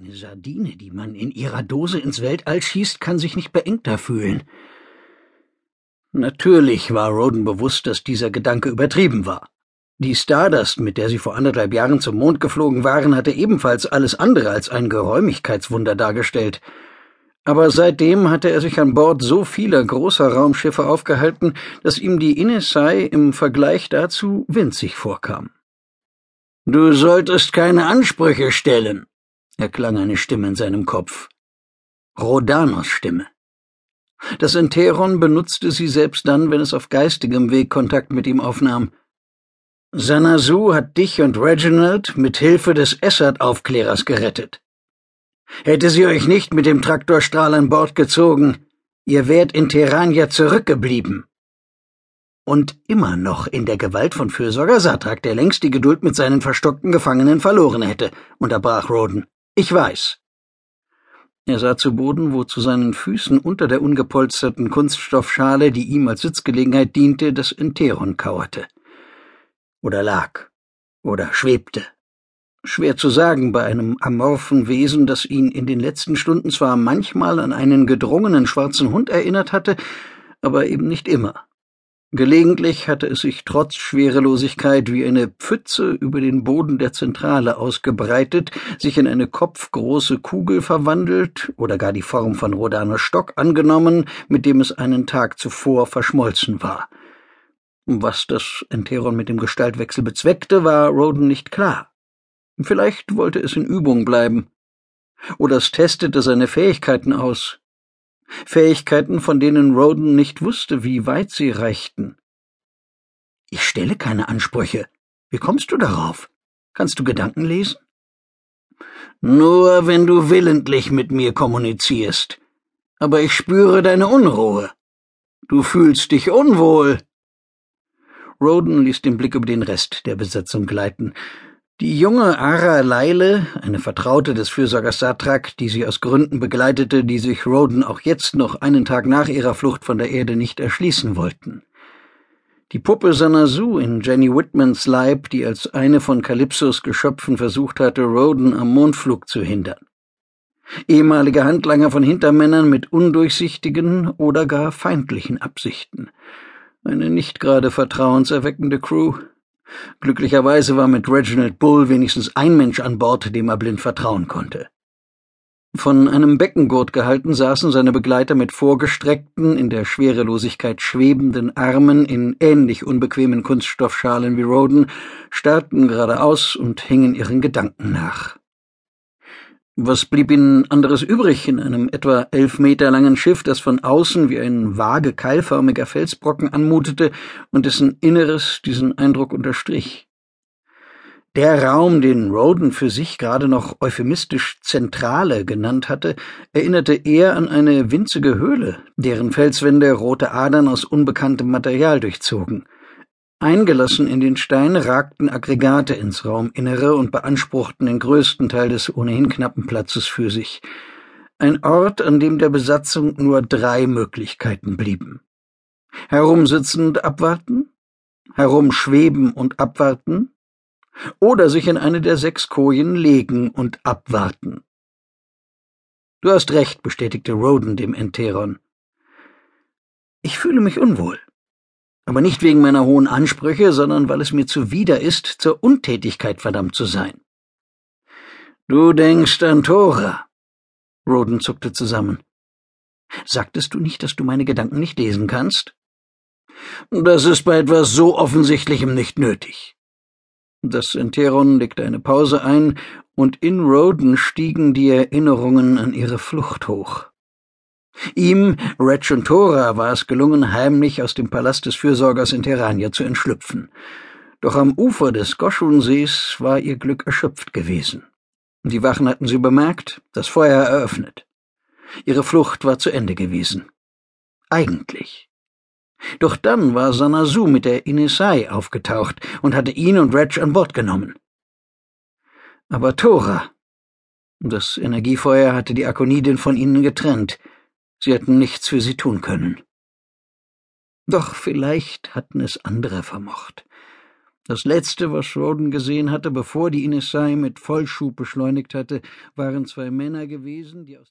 Eine Sardine, die man in ihrer Dose ins Weltall schießt, kann sich nicht beengter fühlen. Natürlich war Roden bewusst, dass dieser Gedanke übertrieben war. Die Stardust, mit der sie vor anderthalb Jahren zum Mond geflogen waren, hatte ebenfalls alles andere als ein Geräumigkeitswunder dargestellt. Aber seitdem hatte er sich an Bord so vieler großer Raumschiffe aufgehalten, dass ihm die Inesai im Vergleich dazu winzig vorkam. Du solltest keine Ansprüche stellen, erklang eine Stimme in seinem Kopf. Rodanos Stimme. Das Enteron benutzte sie selbst dann, wenn es auf geistigem Weg Kontakt mit ihm aufnahm. Sanasu hat dich und Reginald mit Hilfe des Essert-Aufklärers gerettet. Hätte sie euch nicht mit dem Traktorstrahl an Bord gezogen, ihr wärt in Terania zurückgeblieben. Und immer noch in der Gewalt von Fürsorger Satrak, der längst die Geduld mit seinen verstockten Gefangenen verloren hätte, unterbrach Roden. Ich weiß. Er sah zu Boden, wo zu seinen Füßen unter der ungepolsterten Kunststoffschale, die ihm als Sitzgelegenheit diente, das Enteron kauerte. Oder lag. Oder schwebte. Schwer zu sagen bei einem amorphen Wesen, das ihn in den letzten Stunden zwar manchmal an einen gedrungenen schwarzen Hund erinnert hatte, aber eben nicht immer. Gelegentlich hatte es sich trotz Schwerelosigkeit wie eine Pfütze über den Boden der Zentrale ausgebreitet, sich in eine kopfgroße Kugel verwandelt oder gar die Form von Rodanos Stock angenommen, mit dem es einen Tag zuvor verschmolzen war. Was das Enteron mit dem Gestaltwechsel bezweckte, war Roden nicht klar. Vielleicht wollte es in Übung bleiben. Oder es testete seine Fähigkeiten aus, Fähigkeiten, von denen Roden nicht wusste, wie weit sie reichten. Ich stelle keine Ansprüche. Wie kommst du darauf? Kannst du Gedanken lesen? Nur wenn du willentlich mit mir kommunizierst. Aber ich spüre deine Unruhe. Du fühlst dich unwohl. Roden ließ den Blick über den Rest der Besetzung gleiten. Die junge Ara Leile, eine Vertraute des Fürsorgers Satrak, die sie aus Gründen begleitete, die sich Roden auch jetzt noch einen Tag nach ihrer Flucht von der Erde nicht erschließen wollten. Die Puppe Sanasu in Jenny Whitmans Leib, die als eine von Kalypsos Geschöpfen versucht hatte, Roden am Mondflug zu hindern. Ehemalige Handlanger von Hintermännern mit undurchsichtigen oder gar feindlichen Absichten. Eine nicht gerade vertrauenserweckende Crew, Glücklicherweise war mit Reginald Bull wenigstens ein Mensch an Bord, dem er blind vertrauen konnte. Von einem Beckengurt gehalten saßen seine Begleiter mit vorgestreckten, in der Schwerelosigkeit schwebenden Armen in ähnlich unbequemen Kunststoffschalen wie Roden, starrten geradeaus und hingen ihren Gedanken nach. Was blieb ihnen anderes übrig in einem etwa elf Meter langen Schiff, das von außen wie ein vage keilförmiger Felsbrocken anmutete und dessen Inneres diesen Eindruck unterstrich? Der Raum, den Roden für sich gerade noch euphemistisch Zentrale genannt hatte, erinnerte eher an eine winzige Höhle, deren Felswände rote Adern aus unbekanntem Material durchzogen – Eingelassen in den Stein ragten Aggregate ins Rauminnere und beanspruchten den größten Teil des ohnehin knappen Platzes für sich. Ein Ort, an dem der Besatzung nur drei Möglichkeiten blieben. Herumsitzen und abwarten, herumschweben und abwarten, oder sich in eine der sechs Kojen legen und abwarten. Du hast recht, bestätigte Roden dem Enteron. Ich fühle mich unwohl aber nicht wegen meiner hohen Ansprüche, sondern weil es mir zuwider ist, zur Untätigkeit verdammt zu sein. Du denkst an Tora. Roden zuckte zusammen. Sagtest du nicht, dass du meine Gedanken nicht lesen kannst? Das ist bei etwas so Offensichtlichem nicht nötig. Das Enteron legte eine Pause ein, und in Roden stiegen die Erinnerungen an ihre Flucht hoch. Ihm, Thora, war es gelungen, heimlich aus dem Palast des Fürsorgers in Terrania zu entschlüpfen. Doch am Ufer des Goschunsees war ihr Glück erschöpft gewesen. Die Wachen hatten sie bemerkt, das Feuer eröffnet. Ihre Flucht war zu Ende gewesen. Eigentlich. Doch dann war Sanasu mit der Inisai aufgetaucht und hatte ihn und Reg an Bord genommen. Aber Thora. Das Energiefeuer hatte die Akonidin von ihnen getrennt. Sie hätten nichts für sie tun können. Doch vielleicht hatten es andere vermocht. Das letzte, was Schroden gesehen hatte, bevor die Inessai mit Vollschub beschleunigt hatte, waren zwei Männer gewesen, die aus